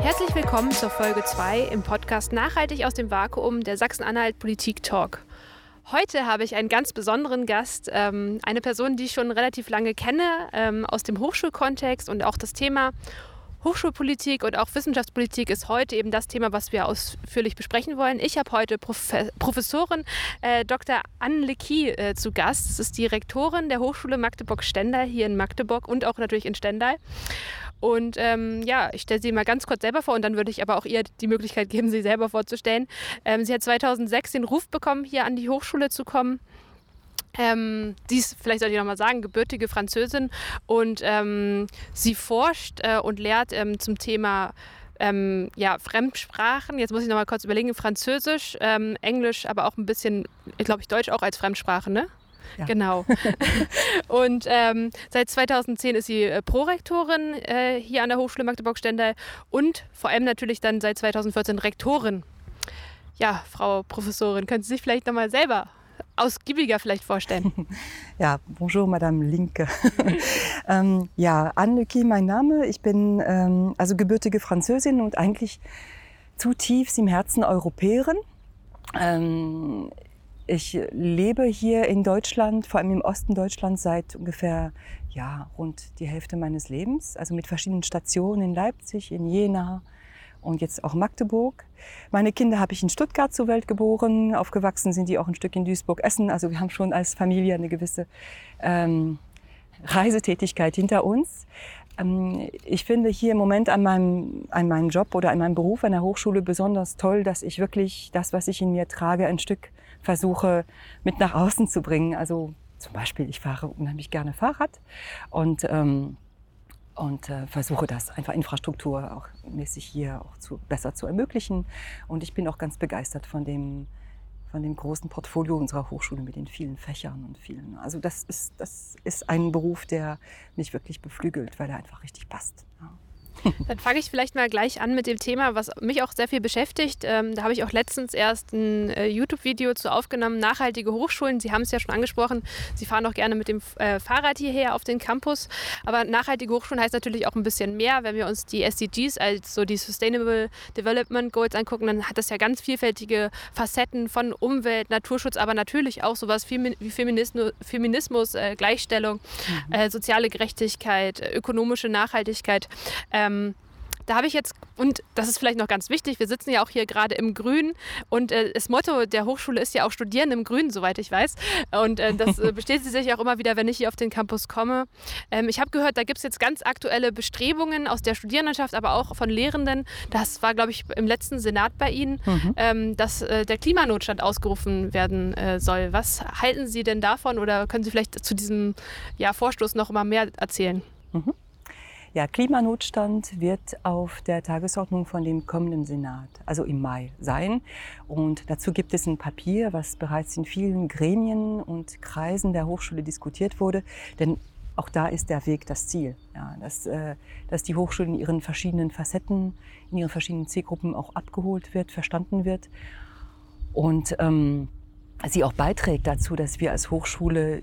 Herzlich willkommen zur Folge 2 im Podcast Nachhaltig aus dem Vakuum der Sachsen-Anhalt Politik Talk. Heute habe ich einen ganz besonderen Gast, ähm, eine Person, die ich schon relativ lange kenne ähm, aus dem Hochschulkontext und auch das Thema Hochschulpolitik und auch Wissenschaftspolitik ist heute eben das Thema, was wir ausführlich besprechen wollen. Ich habe heute Prof Professorin äh, Dr. Anne Lecky äh, zu Gast. Das ist die Rektorin der Hochschule Magdeburg-Stendal hier in Magdeburg und auch natürlich in Stendal. Und ähm, ja, ich stelle sie mal ganz kurz selber vor und dann würde ich aber auch ihr die Möglichkeit geben, sie selber vorzustellen. Ähm, sie hat 2006 den Ruf bekommen, hier an die Hochschule zu kommen. Ähm, sie ist, vielleicht sollte ich nochmal sagen, gebürtige Französin und ähm, sie forscht äh, und lehrt ähm, zum Thema ähm, ja, Fremdsprachen. Jetzt muss ich nochmal kurz überlegen, Französisch, ähm, Englisch, aber auch ein bisschen, glaube ich, Deutsch auch als Fremdsprache, ne? Ja. Genau. und ähm, seit 2010 ist sie äh, Prorektorin äh, hier an der Hochschule Magdeburg-Stendal und vor allem natürlich dann seit 2014 Rektorin. Ja, Frau Professorin, können Sie sich vielleicht nochmal selber ausgiebiger vielleicht vorstellen? Ja, bonjour, Madame Linke. ähm, ja, Anne Lecky, mein Name. Ich bin ähm, also gebürtige Französin und eigentlich zutiefst im Herzen Europäerin. Ähm, ich lebe hier in Deutschland, vor allem im Osten Deutschlands, seit ungefähr ja, rund die Hälfte meines Lebens. Also mit verschiedenen Stationen in Leipzig, in Jena, und jetzt auch Magdeburg. Meine Kinder habe ich in Stuttgart zur Welt geboren. Aufgewachsen sind die auch ein Stück in Duisburg-Essen. Also wir haben schon als Familie eine gewisse ähm, Reisetätigkeit hinter uns. Ähm, ich finde hier im Moment an meinem, an meinem Job oder an meinem Beruf an der Hochschule besonders toll, dass ich wirklich das, was ich in mir trage, ein Stück versuche mit nach außen zu bringen. Also zum Beispiel, ich fahre unheimlich gerne Fahrrad und ähm, und äh, versuche das einfach Infrastruktur auch mäßig hier auch zu, besser zu ermöglichen. Und ich bin auch ganz begeistert von dem, von dem großen Portfolio unserer Hochschule mit den vielen Fächern und vielen. Also das ist, das ist ein Beruf, der mich wirklich beflügelt, weil er einfach richtig passt. Ja. Dann fange ich vielleicht mal gleich an mit dem Thema, was mich auch sehr viel beschäftigt. Ähm, da habe ich auch letztens erst ein äh, YouTube-Video zu aufgenommen, nachhaltige Hochschulen. Sie haben es ja schon angesprochen, Sie fahren auch gerne mit dem äh, Fahrrad hierher auf den Campus. Aber nachhaltige Hochschulen heißt natürlich auch ein bisschen mehr. Wenn wir uns die SDGs, also die Sustainable Development Goals angucken, dann hat das ja ganz vielfältige Facetten von Umwelt, Naturschutz, aber natürlich auch sowas wie Feminismus, Feminismus äh, Gleichstellung, mhm. Äh, soziale Gerechtigkeit, ökonomische Nachhaltigkeit. Ähm, ähm, da habe ich jetzt, und das ist vielleicht noch ganz wichtig, wir sitzen ja auch hier gerade im Grün und äh, das Motto der Hochschule ist ja auch Studieren im Grün, soweit ich weiß. Und äh, das äh, bestätigt sich auch immer wieder, wenn ich hier auf den Campus komme. Ähm, ich habe gehört, da gibt es jetzt ganz aktuelle Bestrebungen aus der Studierendenschaft, aber auch von Lehrenden. Das war, glaube ich, im letzten Senat bei Ihnen, mhm. ähm, dass äh, der Klimanotstand ausgerufen werden äh, soll. Was halten Sie denn davon oder können Sie vielleicht zu diesem ja, Vorstoß noch mal mehr erzählen? Mhm. Ja, Klimanotstand wird auf der Tagesordnung von dem kommenden Senat, also im Mai, sein. Und dazu gibt es ein Papier, was bereits in vielen Gremien und Kreisen der Hochschule diskutiert wurde. Denn auch da ist der Weg das Ziel, ja, dass, äh, dass die Hochschule in ihren verschiedenen Facetten, in ihren verschiedenen Zielgruppen auch abgeholt wird, verstanden wird und ähm, sie auch beiträgt dazu, dass wir als Hochschule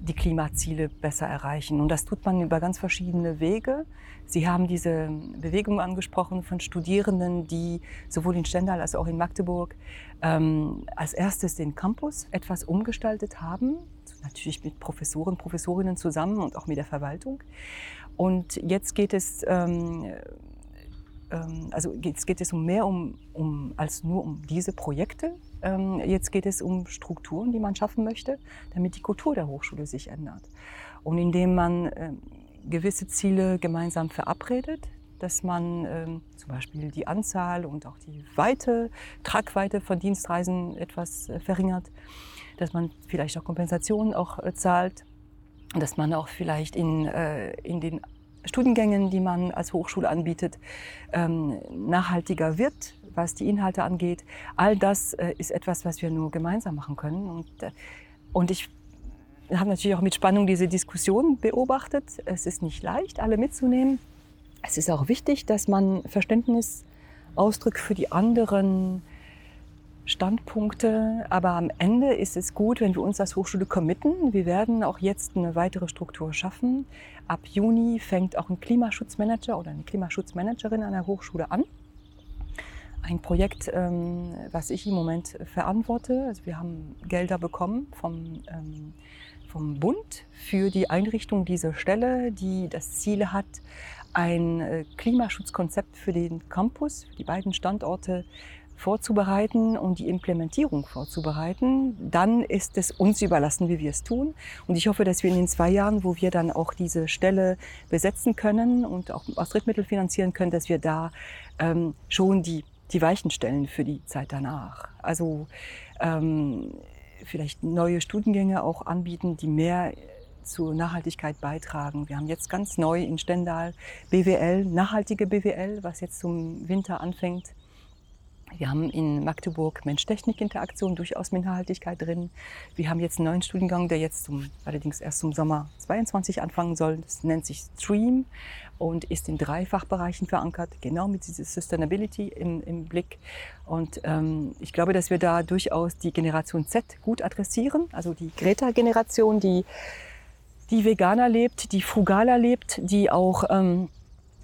die Klimaziele besser erreichen. Und das tut man über ganz verschiedene Wege. Sie haben diese Bewegung angesprochen von Studierenden, die sowohl in Stendal als auch in Magdeburg ähm, als erstes den Campus etwas umgestaltet haben, natürlich mit Professoren, Professorinnen zusammen und auch mit der Verwaltung. Und jetzt geht es ähm, ähm also jetzt geht es um mehr um, um, als nur um diese Projekte, ähm, jetzt geht es um Strukturen, die man schaffen möchte, damit die Kultur der Hochschule sich ändert. Und indem man ähm, gewisse Ziele gemeinsam verabredet, dass man ähm, zum Beispiel die Anzahl und auch die Weite, Tragweite von Dienstreisen etwas äh, verringert, dass man vielleicht auch Kompensationen auch äh, zahlt, dass man auch vielleicht in, äh, in den Studiengängen, die man als Hochschule anbietet, ähm, nachhaltiger wird, was die Inhalte angeht. All das äh, ist etwas, was wir nur gemeinsam machen können. Und, äh, und ich habe natürlich auch mit Spannung diese Diskussion beobachtet. Es ist nicht leicht, alle mitzunehmen. Es ist auch wichtig, dass man Verständnis ausdrückt für die anderen Standpunkte, aber am Ende ist es gut, wenn wir uns als Hochschule committen. Wir werden auch jetzt eine weitere Struktur schaffen. Ab Juni fängt auch ein Klimaschutzmanager oder eine Klimaschutzmanagerin an der Hochschule an. Ein Projekt, ähm, was ich im Moment verantworte. Also wir haben Gelder bekommen vom, ähm, vom Bund für die Einrichtung dieser Stelle, die das Ziel hat, ein äh, Klimaschutzkonzept für den Campus, für die beiden Standorte vorzubereiten und die Implementierung vorzubereiten, dann ist es uns überlassen, wie wir es tun. Und ich hoffe, dass wir in den zwei Jahren, wo wir dann auch diese Stelle besetzen können und auch aus Drittmittel finanzieren können, dass wir da ähm, schon die, die Weichen stellen für die Zeit danach. Also ähm, vielleicht neue Studiengänge auch anbieten, die mehr zur Nachhaltigkeit beitragen. Wir haben jetzt ganz neu in Stendal BWL, nachhaltige BWL, was jetzt zum Winter anfängt. Wir haben in Magdeburg Mensch-Technik-Interaktion durchaus mit Nachhaltigkeit drin. Wir haben jetzt einen neuen Studiengang, der jetzt zum, allerdings erst zum Sommer 22 anfangen soll. Das nennt sich Stream und ist in drei Fachbereichen verankert, genau mit dieser Sustainability im, im Blick. Und ähm, ich glaube, dass wir da durchaus die Generation Z gut adressieren, also die Greta-Generation, die, die veganer lebt, die frugaler lebt, die auch... Ähm,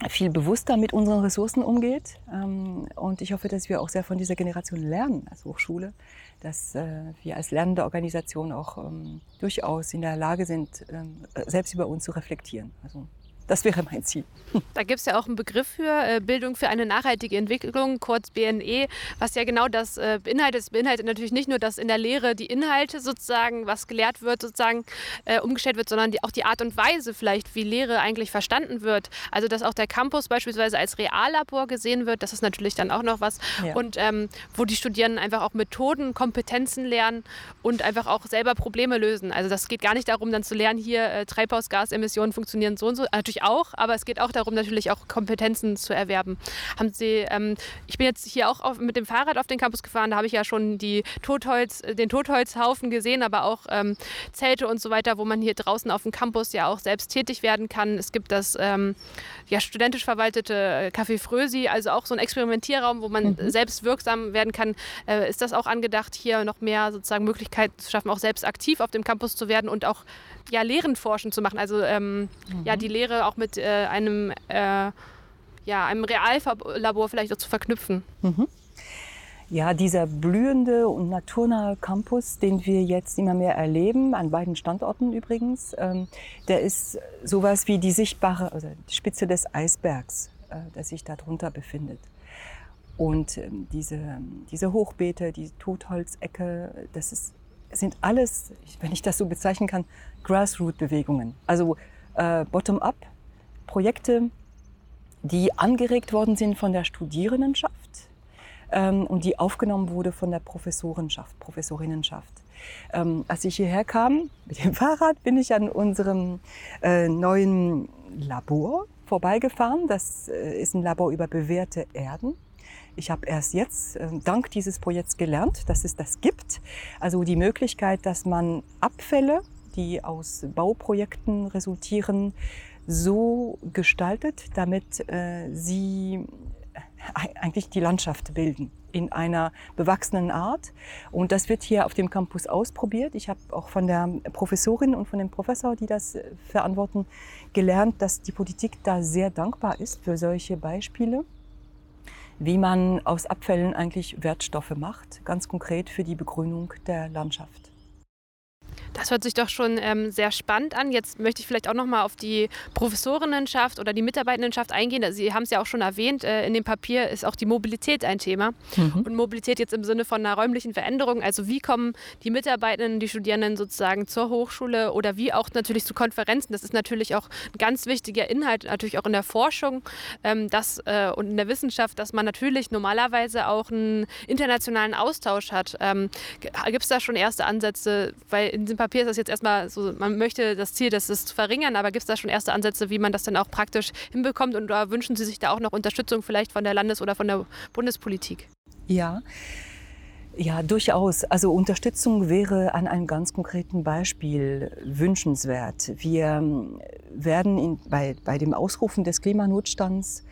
viel bewusster mit unseren Ressourcen umgeht. Ähm, und ich hoffe, dass wir auch sehr von dieser Generation lernen als Hochschule, dass äh, wir als lernende Organisation auch ähm, durchaus in der Lage sind, ähm, selbst über uns zu reflektieren. Also das wäre mein Ziel. Da gibt es ja auch einen Begriff für äh, Bildung für eine nachhaltige Entwicklung, kurz BNE, was ja genau das äh, beinhaltet. Es beinhaltet natürlich nicht nur, dass in der Lehre die Inhalte sozusagen, was gelehrt wird, sozusagen äh, umgestellt wird, sondern die, auch die Art und Weise vielleicht, wie Lehre eigentlich verstanden wird. Also dass auch der Campus beispielsweise als Reallabor gesehen wird, das ist natürlich dann auch noch was. Ja. Und ähm, wo die Studierenden einfach auch Methoden, Kompetenzen lernen und einfach auch selber Probleme lösen. Also das geht gar nicht darum, dann zu lernen, hier äh, Treibhausgasemissionen funktionieren so und so. Natürlich auch, aber es geht auch darum, natürlich auch Kompetenzen zu erwerben. Haben Sie, ähm, ich bin jetzt hier auch auf, mit dem Fahrrad auf den Campus gefahren, da habe ich ja schon die Totholz, den Totholzhaufen gesehen, aber auch ähm, Zelte und so weiter, wo man hier draußen auf dem Campus ja auch selbst tätig werden kann. Es gibt das ähm, ja, studentisch verwaltete Café Frösi, also auch so ein Experimentierraum, wo man mhm. selbst wirksam werden kann. Äh, ist das auch angedacht, hier noch mehr sozusagen Möglichkeiten zu schaffen, auch selbst aktiv auf dem Campus zu werden und auch ja, Lehrenforschen zu machen? Also ähm, mhm. ja, die Lehre auch mit äh, einem, äh, ja, einem Reallabor vielleicht auch zu verknüpfen. Mhm. Ja, dieser blühende und naturnahe Campus, den wir jetzt immer mehr erleben, an beiden Standorten übrigens, ähm, der ist sowas wie die sichtbare, also die Spitze des Eisbergs, äh, der sich darunter befindet. Und ähm, diese, diese Hochbeete, die Totholzecke, das ist, sind alles, wenn ich das so bezeichnen kann, Grassroot-Bewegungen. Also äh, bottom-up, Projekte, die angeregt worden sind von der Studierendenschaft ähm, und die aufgenommen wurde von der Professorenschaft, Professorinnenschaft. Ähm, als ich hierher kam mit dem Fahrrad, bin ich an unserem äh, neuen Labor vorbeigefahren. Das äh, ist ein Labor über bewährte Erden. Ich habe erst jetzt äh, dank dieses Projekts gelernt, dass es das gibt. Also die Möglichkeit, dass man Abfälle, die aus Bauprojekten resultieren, so gestaltet, damit äh, sie äh, eigentlich die Landschaft bilden in einer bewachsenen Art. Und das wird hier auf dem Campus ausprobiert. Ich habe auch von der Professorin und von dem Professor, die das äh, verantworten, gelernt, dass die Politik da sehr dankbar ist für solche Beispiele, wie man aus Abfällen eigentlich Wertstoffe macht, ganz konkret für die Begrünung der Landschaft. Das hört sich doch schon ähm, sehr spannend an. Jetzt möchte ich vielleicht auch noch mal auf die Professorinnenschaft oder die Mitarbeitendenschaft eingehen. Sie haben es ja auch schon erwähnt, äh, in dem Papier ist auch die Mobilität ein Thema. Mhm. Und Mobilität jetzt im Sinne von einer räumlichen Veränderung. Also wie kommen die Mitarbeitenden, die Studierenden sozusagen zur Hochschule oder wie auch natürlich zu Konferenzen. Das ist natürlich auch ein ganz wichtiger Inhalt, natürlich auch in der Forschung ähm, das, äh, und in der Wissenschaft, dass man natürlich normalerweise auch einen internationalen Austausch hat. Ähm, Gibt es da schon erste Ansätze? Weil in diesem Papier ist das jetzt erstmal so, man möchte das Ziel, das ist zu verringern, aber gibt es da schon erste Ansätze, wie man das dann auch praktisch hinbekommt und da wünschen Sie sich da auch noch Unterstützung vielleicht von der Landes- oder von der Bundespolitik? Ja. Ja, durchaus. Also Unterstützung wäre an einem ganz konkreten Beispiel wünschenswert. Wir ähm, werden in, bei, bei dem Ausrufen des Klimanotstands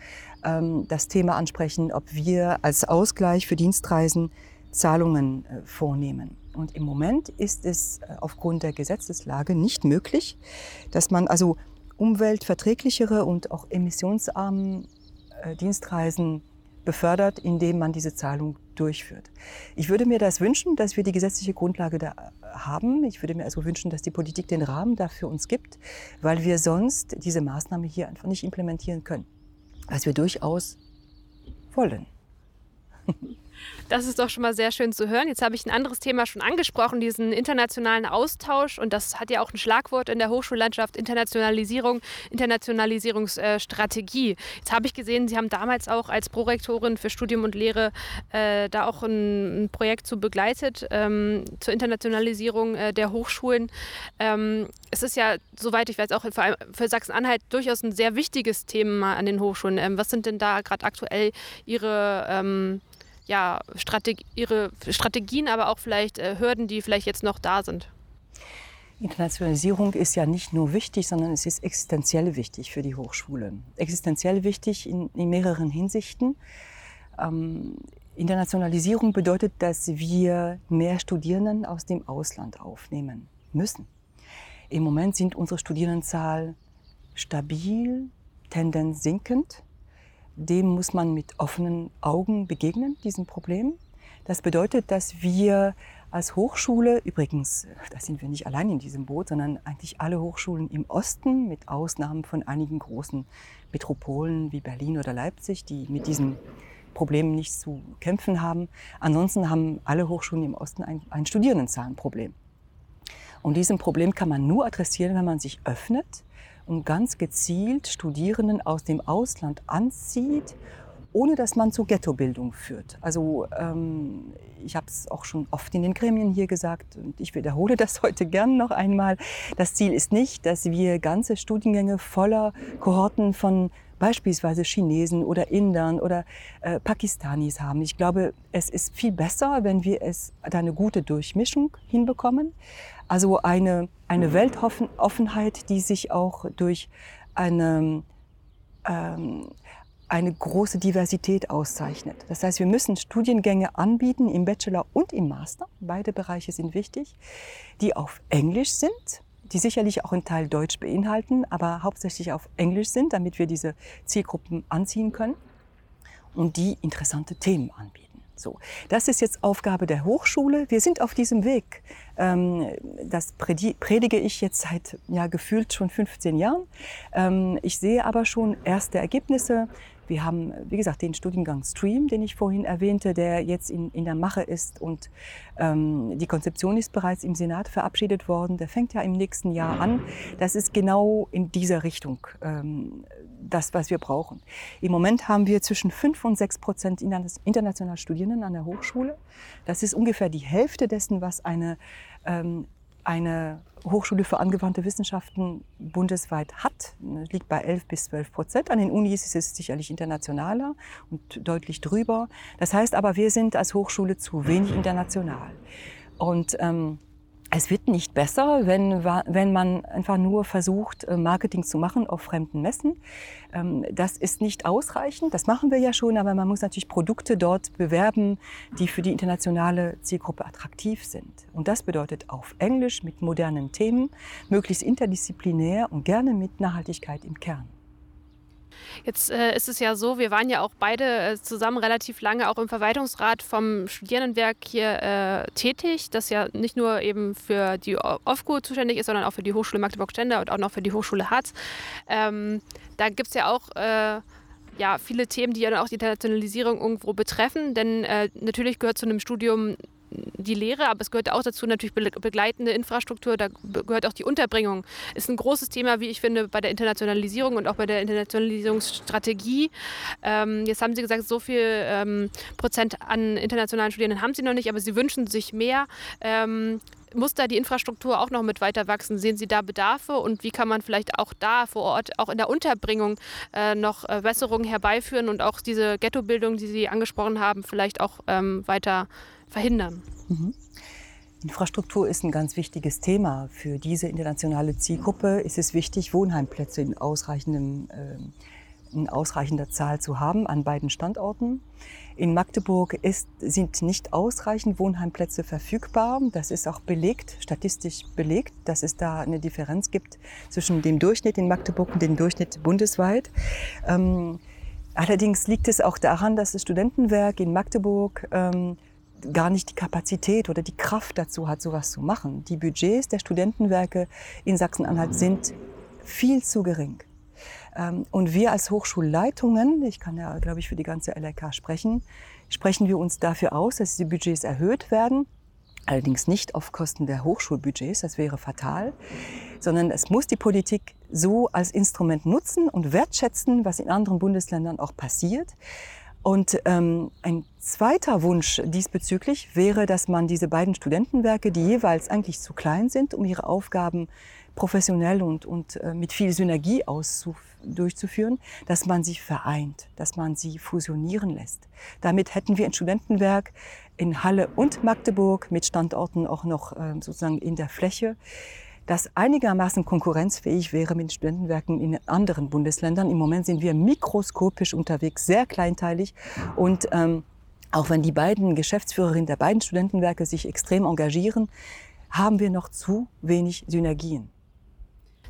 ähm, das Thema ansprechen, ob wir als Ausgleich für Dienstreisen Zahlungen äh, vornehmen. Und im Moment ist es äh, aufgrund der Gesetzeslage nicht möglich, dass man also umweltverträglichere und auch emissionsarme äh, Dienstreisen befördert, indem man diese Zahlung durchführt. Ich würde mir das wünschen, dass wir die gesetzliche Grundlage da haben. Ich würde mir also wünschen, dass die Politik den Rahmen dafür uns gibt, weil wir sonst diese Maßnahme hier einfach nicht implementieren können, was wir durchaus wollen. Das ist doch schon mal sehr schön zu hören. Jetzt habe ich ein anderes Thema schon angesprochen, diesen internationalen Austausch. Und das hat ja auch ein Schlagwort in der Hochschullandschaft, Internationalisierung, Internationalisierungsstrategie. Jetzt habe ich gesehen, Sie haben damals auch als Prorektorin für Studium und Lehre äh, da auch ein, ein, Projekt zu begleitet ähm, zur Internationalisierung äh, der Hochschulen. Ähm, es ist ja, soweit ich weiß, auch für, für Sachsen-Anhalt durchaus ein sehr wichtiges Thema an den Hochschulen. Ähm, was sind denn da gerade aktuell Ihre ähm, ja, Strateg ihre Strategien, aber auch vielleicht äh, Hürden, die vielleicht jetzt noch da sind? Internationalisierung ist ja nicht nur wichtig, sondern es ist existenziell wichtig für die Hochschule. Existenziell wichtig in, in mehreren Hinsichten. Ähm, Internationalisierung bedeutet, dass wir mehr Studierenden aus dem Ausland aufnehmen müssen. Im Moment sind unsere Studierendenzahl stabil, Tendenz sinkend dem muss man mit offenen Augen begegnen, diesem Problem. Das bedeutet, dass wir als Hochschule, übrigens, da sind wir nicht allein in diesem Boot, sondern eigentlich alle Hochschulen im Osten, mit Ausnahmen von einigen großen Metropolen wie Berlin oder Leipzig, die mit diesem Problem nichts zu kämpfen haben. Ansonsten haben alle Hochschulen im Osten ein, ein Studierendenzahlenproblem. Und diesem Problem kann man nur adressieren, wenn man sich öffnet und ganz gezielt Studierenden aus dem Ausland anzieht, ohne dass man zu Ghettobildung führt. Also ähm, ich habe es auch schon oft in den Gremien hier gesagt und ich wiederhole das heute gern noch einmal. Das Ziel ist nicht, dass wir ganze Studiengänge voller Kohorten von beispielsweise Chinesen oder Indern oder äh, Pakistanis haben. Ich glaube, es ist viel besser, wenn wir es da eine gute Durchmischung hinbekommen. Also eine, eine Weltoffenheit, die sich auch durch eine, ähm, eine große Diversität auszeichnet. Das heißt, wir müssen Studiengänge anbieten im Bachelor und im Master. Beide Bereiche sind wichtig, die auf Englisch sind die sicherlich auch einen Teil Deutsch beinhalten, aber hauptsächlich auf Englisch sind, damit wir diese Zielgruppen anziehen können und die interessante Themen anbieten. So, das ist jetzt Aufgabe der Hochschule. Wir sind auf diesem Weg. Ähm, das predige ich jetzt seit ja, gefühlt schon 15 Jahren. Ähm, ich sehe aber schon erste Ergebnisse. Wir haben, wie gesagt, den Studiengang Stream, den ich vorhin erwähnte, der jetzt in, in der Mache ist und ähm, die Konzeption ist bereits im Senat verabschiedet worden. Der fängt ja im nächsten Jahr an. Das ist genau in dieser Richtung ähm, das, was wir brauchen. Im Moment haben wir zwischen 5 und 6 Prozent international Studierenden an der Hochschule. Das ist ungefähr die Hälfte dessen, was eine ähm, eine Hochschule für angewandte Wissenschaften bundesweit hat. Liegt bei 11 bis 12 Prozent. An den Unis ist es sicherlich internationaler und deutlich drüber. Das heißt aber, wir sind als Hochschule zu wenig international. Und ähm, es wird nicht besser, wenn, wenn man einfach nur versucht, äh, Marketing zu machen auf fremden Messen. Ähm, das ist nicht ausreichend, das machen wir ja schon, aber man muss natürlich Produkte dort bewerben, die für die internationale Zielgruppe attraktiv sind. Und das bedeutet auf Englisch mit modernen Themen, möglichst interdisziplinär und gerne mit Nachhaltigkeit im Kern. Jetzt äh, ist es ja so, wir waren ja auch beide äh, zusammen relativ lange auch im Verwaltungsrat vom Studierendenwerk hier äh, tätig, das ja nicht nur eben für die OFGU zuständig ist, sondern auch für die Hochschule Magdeburg-Stender und auch noch für die Hochschule Harz. Ähm, da gibt es ja auch äh, ja, viele Themen, die ja dann auch die Internationalisierung irgendwo betreffen, denn äh, natürlich gehört zu einem Studium die Lehre, aber es gehört auch dazu natürlich begleitende Infrastruktur, da gehört auch die Unterbringung. Ist ein großes Thema, wie ich finde, bei der Internationalisierung und auch bei der Internationalisierungsstrategie. Ähm, jetzt haben Sie gesagt, so viel ähm, Prozent an internationalen Studierenden haben Sie noch nicht, aber Sie wünschen sich mehr. Ähm, muss da die Infrastruktur auch noch mit weiter wachsen? Sehen Sie da Bedarfe und wie kann man vielleicht auch da vor Ort, auch in der Unterbringung, äh, noch äh, Besserungen herbeiführen und auch diese Ghettobildung, die Sie angesprochen haben, vielleicht auch ähm, weiter verhindern. Mhm. Infrastruktur ist ein ganz wichtiges Thema. Für diese internationale Zielgruppe ist es wichtig, Wohnheimplätze in ausreichendem in ausreichender Zahl zu haben an beiden Standorten. In Magdeburg ist, sind nicht ausreichend Wohnheimplätze verfügbar. Das ist auch belegt, statistisch belegt, dass es da eine Differenz gibt zwischen dem Durchschnitt in Magdeburg und dem Durchschnitt bundesweit. Ähm, allerdings liegt es auch daran, dass das Studentenwerk in Magdeburg ähm, gar nicht die Kapazität oder die Kraft dazu hat, sowas zu machen. Die Budgets der Studentenwerke in Sachsen-Anhalt sind viel zu gering. Ähm, und wir als Hochschulleitungen, ich kann ja, glaube ich, für die ganze LRK sprechen, sprechen wir uns dafür aus, dass die Budgets erhöht werden. Allerdings nicht auf Kosten der Hochschulbudgets, das wäre fatal, sondern es muss die Politik so als Instrument nutzen und wertschätzen, was in anderen Bundesländern auch passiert. Und ähm, ein zweiter Wunsch diesbezüglich wäre, dass man diese beiden Studentenwerke, die jeweils eigentlich zu klein sind, um ihre Aufgaben professionell und, und äh, mit viel Synergie durchzuführen, dass man sie vereint, dass man sie fusionieren lässt. Damit hätten wir ein Studentenwerk in Halle und Magdeburg mit Standorten auch noch äh, sozusagen in der Fläche, das einigermaßen konkurrenzfähig wäre mit Studentenwerken in anderen Bundesländern. Im Moment sind wir mikroskopisch unterwegs, sehr kleinteilig und ähm, auch wenn die beiden Geschäftsführerinnen der beiden Studentenwerke sich extrem engagieren, haben wir noch zu wenig Synergien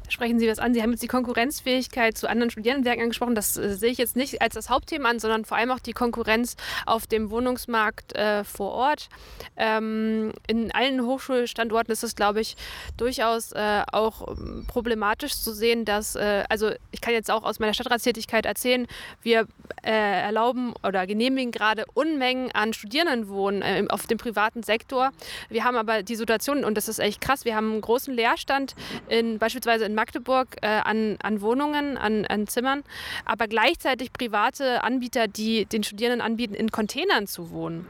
sprechen Sie das an. Sie haben jetzt die Konkurrenzfähigkeit zu anderen Studierendenwerken angesprochen. Das äh, sehe ich jetzt nicht als das Hauptthema an, sondern vor allem auch die Konkurrenz auf dem Wohnungsmarkt äh, vor Ort. Ähm, in allen Hochschulstandorten ist es, glaube ich, durchaus äh, auch ähm, problematisch zu sehen, dass, äh, also ich kann jetzt auch aus meiner Stadtratstätigkeit erzählen, wir äh, erlauben oder genehmigen gerade Unmengen an Studierendenwohnen äh, auf dem privaten Sektor. Wir haben aber die Situation, und das ist echt krass, wir haben einen großen Leerstand in, beispielsweise in Magdeburg äh, an, an Wohnungen, an, an Zimmern, aber gleichzeitig private Anbieter, die den Studierenden anbieten, in Containern zu wohnen.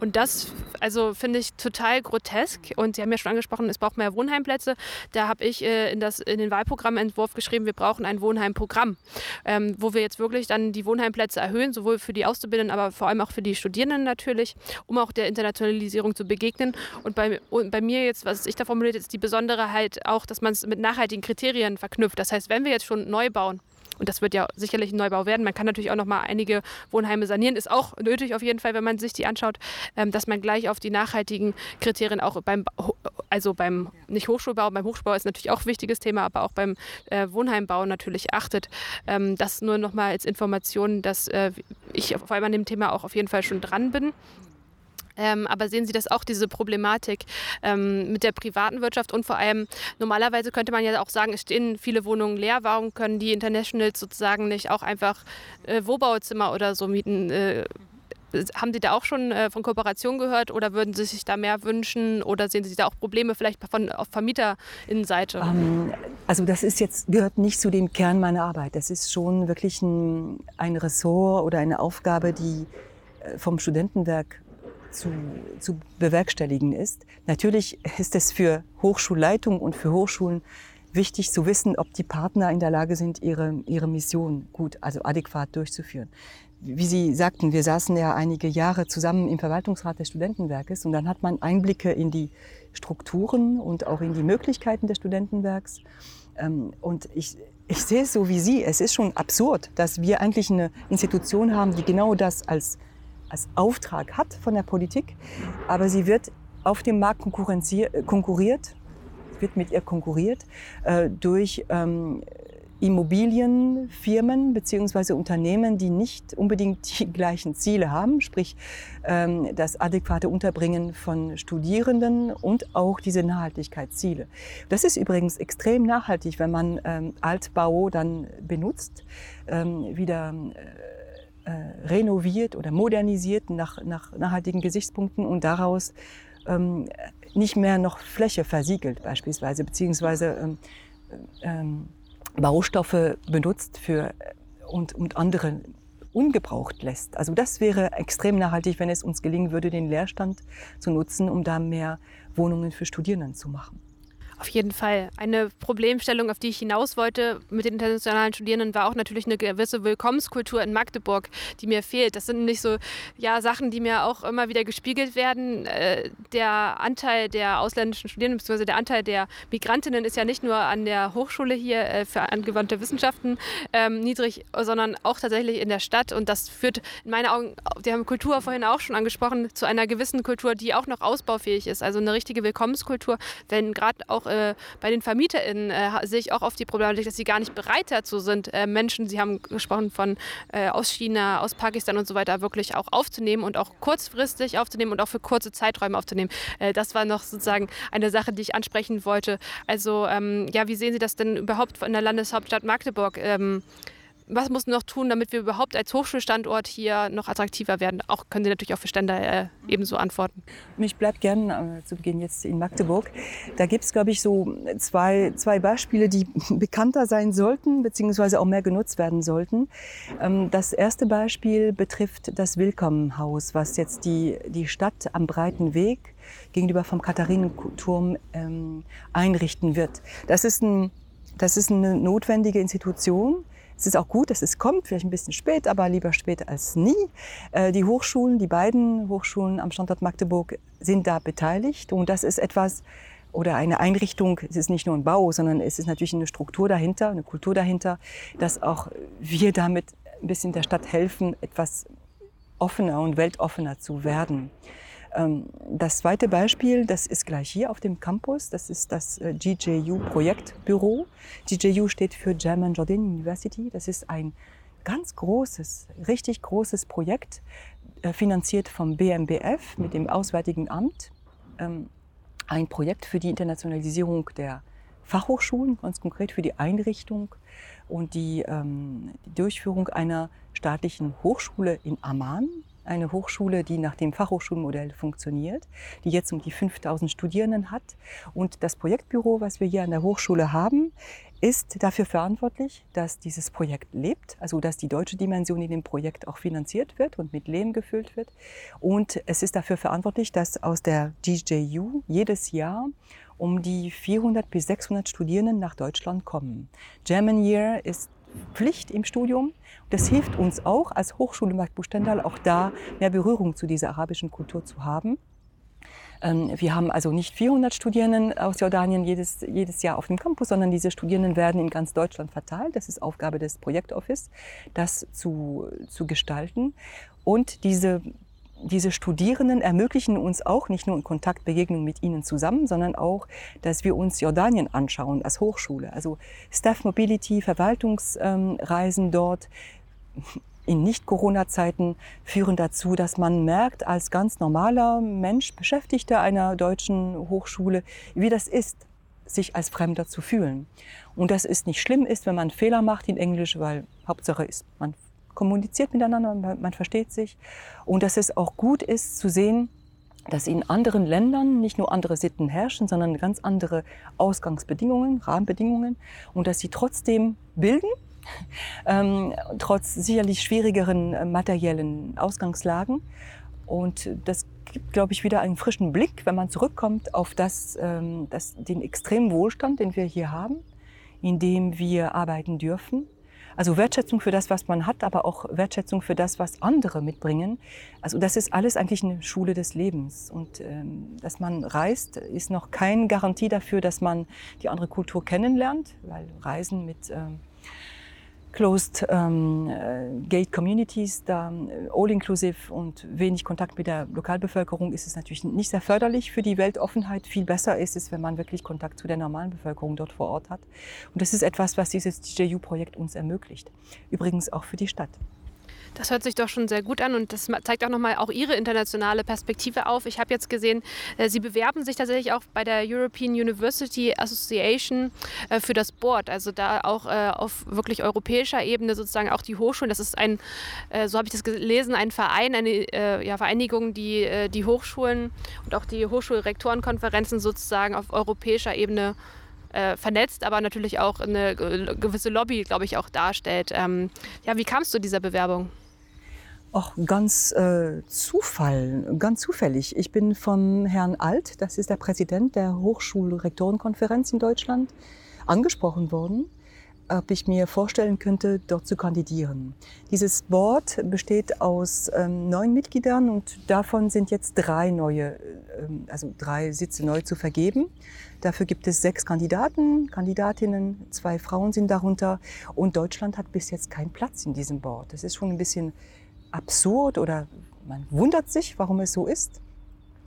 Und das, also finde ich total grotesk. Und Sie haben ja schon angesprochen, es braucht mehr Wohnheimplätze. Da habe ich äh, in, das, in den Wahlprogrammentwurf geschrieben, wir brauchen ein Wohnheimprogramm, ähm, wo wir jetzt wirklich dann die Wohnheimplätze erhöhen, sowohl für die Auszubildenden, aber vor allem auch für die Studierenden natürlich, um auch der Internationalisierung zu begegnen. Und bei, und bei mir jetzt, was ich da formuliert, ist die Besondere halt auch, dass man es mit nachhaltigen Kriterien Kriterien verknüpft. Das heißt, wenn wir jetzt schon neu bauen, und das wird ja sicherlich ein Neubau werden. Man kann natürlich auch noch mal einige Wohnheime sanieren. Ist auch nötig auf jeden Fall, wenn man sich die anschaut, ähm, dass man gleich auf die nachhaltigen Kriterien auch beim, also beim nicht Hochschulbau, beim Hochschulbau ist natürlich auch ein wichtiges Thema, aber auch beim äh, Wohnheimbau natürlich achtet. Ähm, das nur noch mal als Information, dass äh, ich vor allem an dem Thema auch auf jeden Fall schon dran bin. Ähm, aber sehen Sie das auch, diese Problematik ähm, mit der privaten Wirtschaft und vor allem, normalerweise könnte man ja auch sagen, es stehen viele Wohnungen leer, warum können die Internationals sozusagen nicht auch einfach äh, Wohnbauzimmer oder so mieten? Äh, haben Sie da auch schon äh, von Kooperation gehört oder würden Sie sich da mehr wünschen oder sehen Sie da auch Probleme vielleicht von auf Vermieterinnenseite? Ähm, also das ist jetzt gehört nicht zu dem Kern meiner Arbeit. Das ist schon wirklich ein, ein Ressort oder eine Aufgabe, die äh, vom Studentenwerk zu, zu bewerkstelligen ist. Natürlich ist es für Hochschulleitung und für Hochschulen wichtig zu wissen, ob die Partner in der Lage sind, ihre, ihre Mission gut, also adäquat durchzuführen. Wie Sie sagten, wir saßen ja einige Jahre zusammen im Verwaltungsrat des Studentenwerkes und dann hat man Einblicke in die Strukturen und auch in die Möglichkeiten des Studentenwerks. Ähm, und ich, ich sehe es so wie Sie. Es ist schon absurd, dass wir eigentlich eine Institution haben, die genau das als als Auftrag hat von der Politik, aber sie wird auf dem Markt konkurriert, wird mit ihr konkurriert äh, durch ähm, Immobilienfirmen bzw. Unternehmen, die nicht unbedingt die gleichen Ziele haben, sprich ähm, das adäquate Unterbringen von Studierenden und auch diese Nachhaltigkeitsziele. Das ist übrigens extrem nachhaltig, wenn man ähm, Altbau dann benutzt, ähm, wieder äh, äh, renoviert oder modernisiert nach, nach nachhaltigen Gesichtspunkten und daraus ähm, nicht mehr noch Fläche versiegelt beispielsweise, beziehungsweise ähm, ähm, Baustoffe benutzt für, und, und andere ungebraucht lässt. Also das wäre extrem nachhaltig, wenn es uns gelingen würde, den Leerstand zu nutzen, um da mehr Wohnungen für Studierenden zu machen. Auf jeden Fall. Eine Problemstellung, auf die ich hinaus wollte mit den internationalen Studierenden, war auch natürlich eine gewisse Willkommenskultur in Magdeburg, die mir fehlt. Das sind nicht so ja, Sachen, die mir auch immer wieder gespiegelt werden. Äh, der Anteil der ausländischen Studierenden bzw. der Anteil der Migrantinnen ist ja nicht nur an der Hochschule hier äh, für angewandte Wissenschaften ähm, niedrig, sondern auch tatsächlich in der Stadt. Und das führt in meinen Augen, wir haben Kultur vorhin auch schon angesprochen, zu einer gewissen Kultur, die auch noch ausbaufähig ist. Also eine richtige Willkommenskultur, wenn gerade auch äh, bei den VermieterInnen äh, sehe ich auch oft die Problematik, dass sie gar nicht bereit dazu sind, äh, Menschen, Sie haben gesprochen von äh, aus China, aus Pakistan und so weiter, wirklich auch aufzunehmen und auch kurzfristig aufzunehmen und auch für kurze Zeiträume aufzunehmen. Äh, das war noch sozusagen eine Sache, die ich ansprechen wollte. Also ähm, ja, wie sehen Sie das denn überhaupt in der Landeshauptstadt Magdeburg? Ähm, was muss noch tun, damit wir überhaupt als Hochschulstandort hier noch attraktiver werden? Auch können Sie natürlich auch für Ständer äh, ebenso antworten. Ich bleibe gerne äh, zu Beginn jetzt in Magdeburg. Da gibt es, glaube ich, so zwei, zwei Beispiele, die bekannter sein sollten, beziehungsweise auch mehr genutzt werden sollten. Ähm, das erste Beispiel betrifft das Willkommenhaus, was jetzt die, die Stadt am Breiten Weg gegenüber vom Katharinenturm ähm, einrichten wird. Das ist, ein, das ist eine notwendige Institution es ist auch gut, dass es kommt, vielleicht ein bisschen spät, aber lieber spät als nie. Äh, die Hochschulen, die beiden Hochschulen am Standort Magdeburg sind da beteiligt und das ist etwas oder eine Einrichtung, es ist nicht nur ein Bau, sondern es ist natürlich eine Struktur dahinter, eine Kultur dahinter, dass auch wir damit ein bisschen der Stadt helfen, etwas offener und weltoffener zu werden. Ähm, das zweite Beispiel, das ist gleich hier auf dem Campus, das ist das äh, GJU Projektbüro. GJU steht für German Jordan University. Das ist ein ganz großes, richtig großes Projekt, äh, finanziert vom BMBF mit dem Auswärtigen Amt. Ähm, ein Projekt für die Internationalisierung der Fachhochschulen, ganz konkret für die Einrichtung und die, ähm, die Durchführung einer staatlichen Hochschule in Amman eine Hochschule, die nach dem Fachhochschulmodell funktioniert, die jetzt um die 5000 Studierenden hat. Und das Projektbüro, was wir hier an der Hochschule haben, ist dafür verantwortlich, dass dieses Projekt lebt, also dass die deutsche Dimension in dem Projekt auch finanziert wird und mit Leben gefüllt wird. Und es ist dafür verantwortlich, dass aus der DJU jedes Jahr um die 400 bis 600 Studierenden nach Deutschland kommen. German Year ist Pflicht im Studium. Das hilft uns auch als Hochschule Magdeburg Stendal auch da mehr Berührung zu dieser arabischen Kultur zu haben. Ähm, wir haben also nicht 400 Studierenden aus Jordanien jedes, jedes Jahr auf dem Campus, sondern diese Studierenden werden in ganz Deutschland verteilt. Das ist Aufgabe des Projektoffice, das zu, zu gestalten. Und diese diese Studierenden ermöglichen uns auch nicht nur in Kontakt, Begegnung mit ihnen zusammen, sondern auch, dass wir uns Jordanien anschauen als Hochschule. Also Staff Mobility, Verwaltungsreisen dort in Nicht-Corona-Zeiten führen dazu, dass man merkt, als ganz normaler Mensch, Beschäftigter einer deutschen Hochschule, wie das ist, sich als Fremder zu fühlen. Und dass es nicht schlimm ist, wenn man Fehler macht in Englisch, weil Hauptsache ist, man kommuniziert miteinander, man, versteht sich. Und dass es auch gut ist zu sehen, dass in anderen Ländern nicht nur andere Sitten herrschen, sondern ganz andere Ausgangsbedingungen, Rahmenbedingungen und dass sie trotzdem bilden, ähm, trotz sicherlich schwierigeren äh, materiellen Ausgangslagen. Und das gibt, glaube ich, wieder einen frischen Blick, wenn man zurückkommt auf das, ähm, das, den extremen Wohlstand, den wir hier haben, in dem wir arbeiten dürfen also Wertschätzung für das, was man hat, aber auch Wertschätzung für das, was andere mitbringen. Also das ist alles eigentlich eine Schule des Lebens. Und ähm, dass man reist, ist noch keine Garantie dafür, dass man die andere Kultur kennenlernt, weil Reisen mit ähm, Closed ähm, äh, Gate Communities, da äh, all inclusive und wenig Kontakt mit der Lokalbevölkerung ist es natürlich nicht sehr förderlich für die Weltoffenheit. Viel besser ist es, wenn man wirklich Kontakt zu der normalen Bevölkerung dort vor Ort hat. Und das ist etwas, was dieses DJU-Projekt uns ermöglicht. Übrigens auch für die Stadt. Das hört sich doch schon sehr gut an und das zeigt auch nochmal auch Ihre internationale Perspektive auf. Ich habe jetzt gesehen, äh, Sie bewerben sich tatsächlich auch bei der European University Association äh, für das Board, also da auch äh, auf wirklich europäischer Ebene sozusagen auch die Hochschulen. Das ist ein, so habe ich das gelesen, ein Verein, eine ja, Vereinigung, die die Hochschulen und auch die Hochschulrektorenkonferenzen sozusagen auf europäischer Ebene vernetzt, aber natürlich auch eine gewisse Lobby, glaube ich, auch darstellt. Ähm, ja, wie kamst du dieser Bewerbung? Auch ganz äh, Zufall, ganz zufällig. Ich bin vom Herrn Alt, das ist der Präsident der Hochschulrektorenkonferenz in Deutschland, angesprochen worden, ob ich mir vorstellen könnte, dort zu kandidieren. Dieses Board besteht aus ähm, neun Mitgliedern und davon sind jetzt drei neue, ähm, also drei Sitze neu zu vergeben. Dafür gibt es sechs Kandidaten, Kandidatinnen, zwei Frauen sind darunter und Deutschland hat bis jetzt keinen Platz in diesem Board. Das ist schon ein bisschen absurd oder man wundert sich, warum es so ist.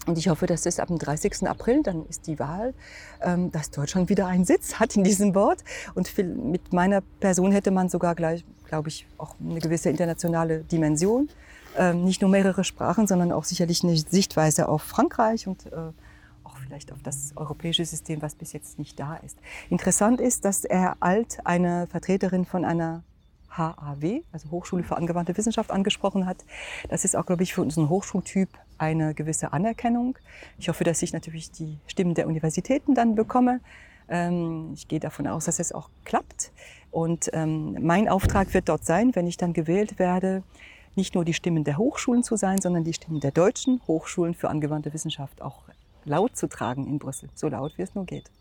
Und ich hoffe, dass es ab dem 30. April, dann ist die Wahl, ähm, dass Deutschland wieder einen Sitz hat in diesem Board. Und mit meiner Person hätte man sogar gleich, glaube ich, auch eine gewisse internationale Dimension. Ähm, nicht nur mehrere Sprachen, sondern auch sicherlich eine Sichtweise auf Frankreich und äh, auch vielleicht auf das europäische System, was bis jetzt nicht da ist. Interessant ist, dass er Alt eine Vertreterin von einer HAW, also Hochschule für angewandte Wissenschaft, angesprochen hat. Das ist auch, glaube ich, für unseren Hochschultyp eine gewisse Anerkennung. Ich hoffe, dass ich natürlich die Stimmen der Universitäten dann bekomme. Ähm, ich gehe davon aus, dass es auch klappt. Und ähm, mein Auftrag wird dort sein, wenn ich dann gewählt werde, nicht nur die Stimmen der Hochschulen zu sein, sondern die Stimmen der deutschen Hochschulen für angewandte Wissenschaft auch laut zu tragen in Brüssel, so laut wie es nur geht.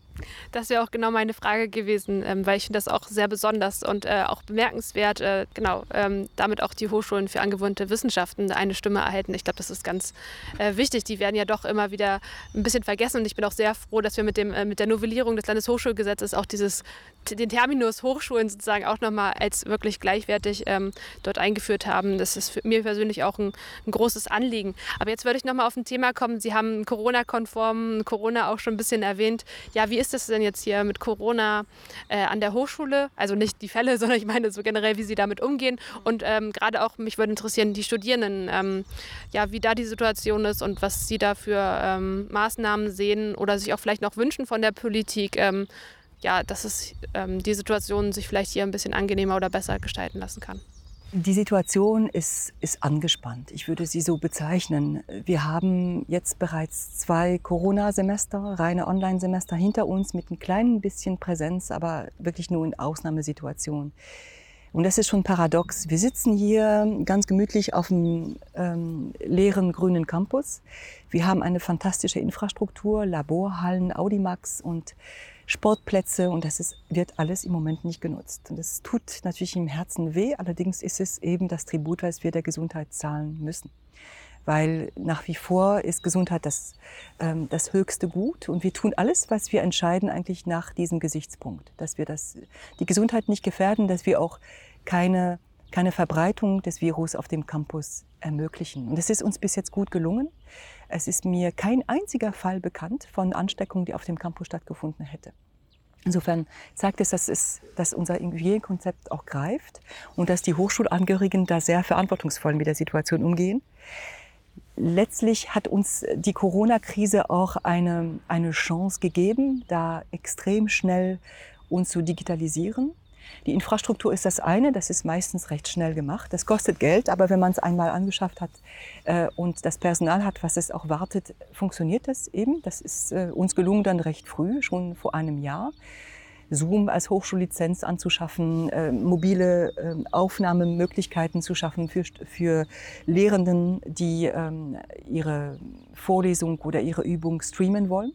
Das wäre auch genau meine Frage gewesen, ähm, weil ich finde das auch sehr besonders und äh, auch bemerkenswert, äh, genau, ähm, damit auch die Hochschulen für angewandte Wissenschaften eine Stimme erhalten. Ich glaube, das ist ganz äh, wichtig. Die werden ja doch immer wieder ein bisschen vergessen und ich bin auch sehr froh, dass wir mit, dem, äh, mit der Novellierung des Landeshochschulgesetzes auch dieses, den Terminus Hochschulen sozusagen auch nochmal als wirklich gleichwertig ähm, dort eingeführt haben. Das ist mir persönlich auch ein, ein großes Anliegen. Aber jetzt würde ich nochmal auf ein Thema kommen. Sie haben Corona-konform, Corona auch schon ein bisschen erwähnt. Ja, wie ist ist das denn jetzt hier mit Corona äh, an der Hochschule? Also nicht die Fälle, sondern ich meine so generell, wie Sie damit umgehen. Und ähm, gerade auch, mich würde interessieren, die Studierenden, ähm, ja, wie da die Situation ist und was Sie da für ähm, Maßnahmen sehen oder sich auch vielleicht noch wünschen von der Politik. Ähm, ja, dass es ähm, die Situation sich vielleicht hier ein bisschen angenehmer oder besser gestalten lassen kann. Die Situation ist, ist angespannt. Ich würde sie so bezeichnen. Wir haben jetzt bereits zwei Corona-Semester, reine Online-Semester hinter uns mit ein kleinen bisschen Präsenz, aber wirklich nur in Ausnahmesituationen. Und das ist schon paradox. Wir sitzen hier ganz gemütlich auf dem ähm, leeren grünen Campus. Wir haben eine fantastische Infrastruktur, Laborhallen, Audimax und Sportplätze und das ist, wird alles im Moment nicht genutzt. Und das tut natürlich im Herzen weh, allerdings ist es eben das Tribut, was wir der Gesundheit zahlen müssen. Weil nach wie vor ist Gesundheit das, ähm, das höchste Gut und wir tun alles, was wir entscheiden, eigentlich nach diesem Gesichtspunkt. Dass wir das, die Gesundheit nicht gefährden, dass wir auch keine, keine Verbreitung des Virus auf dem Campus ermöglichen. Und das ist uns bis jetzt gut gelungen. Es ist mir kein einziger Fall bekannt von Ansteckung, die auf dem Campus stattgefunden hätte. Insofern zeigt es, dass, es, dass unser Hygienekonzept auch greift und dass die Hochschulangehörigen da sehr verantwortungsvoll mit der Situation umgehen. Letztlich hat uns die Corona-Krise auch eine, eine Chance gegeben, da extrem schnell uns zu digitalisieren die Infrastruktur ist das eine, das ist meistens recht schnell gemacht. Das kostet Geld, aber wenn man es einmal angeschafft hat äh, und das Personal hat, was es auch wartet, funktioniert das eben. Das ist äh, uns gelungen dann recht früh, schon vor einem Jahr. Zoom als Hochschullizenz anzuschaffen, äh, mobile äh, Aufnahmemöglichkeiten zu schaffen für, für Lehrenden, die ähm, ihre Vorlesung oder ihre Übung streamen wollen.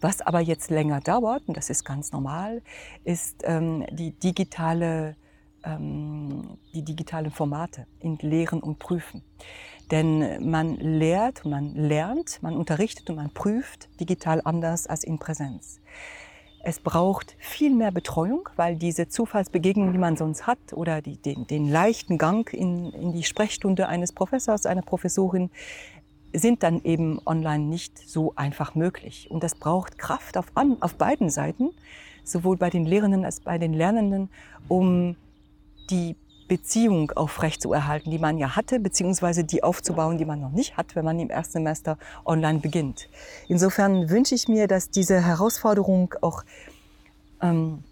Was aber jetzt länger dauert, und das ist ganz normal, ist ähm, die digitale ähm, die digitalen Formate in Lehren und Prüfen. Denn man lehrt, man lernt, man unterrichtet und man prüft digital anders als in Präsenz. Es braucht viel mehr Betreuung, weil diese Zufallsbegegnungen, die man sonst hat, oder die, den, den leichten Gang in, in die Sprechstunde eines Professors, einer Professorin, sind dann eben online nicht so einfach möglich. Und das braucht Kraft auf, auf beiden Seiten, sowohl bei den Lehrenden als bei den Lernenden, um die Beziehung aufrechtzuerhalten, die man ja hatte, beziehungsweise die aufzubauen, die man noch nicht hat, wenn man im ersten Semester online beginnt. Insofern wünsche ich mir, dass diese Herausforderung auch ähm,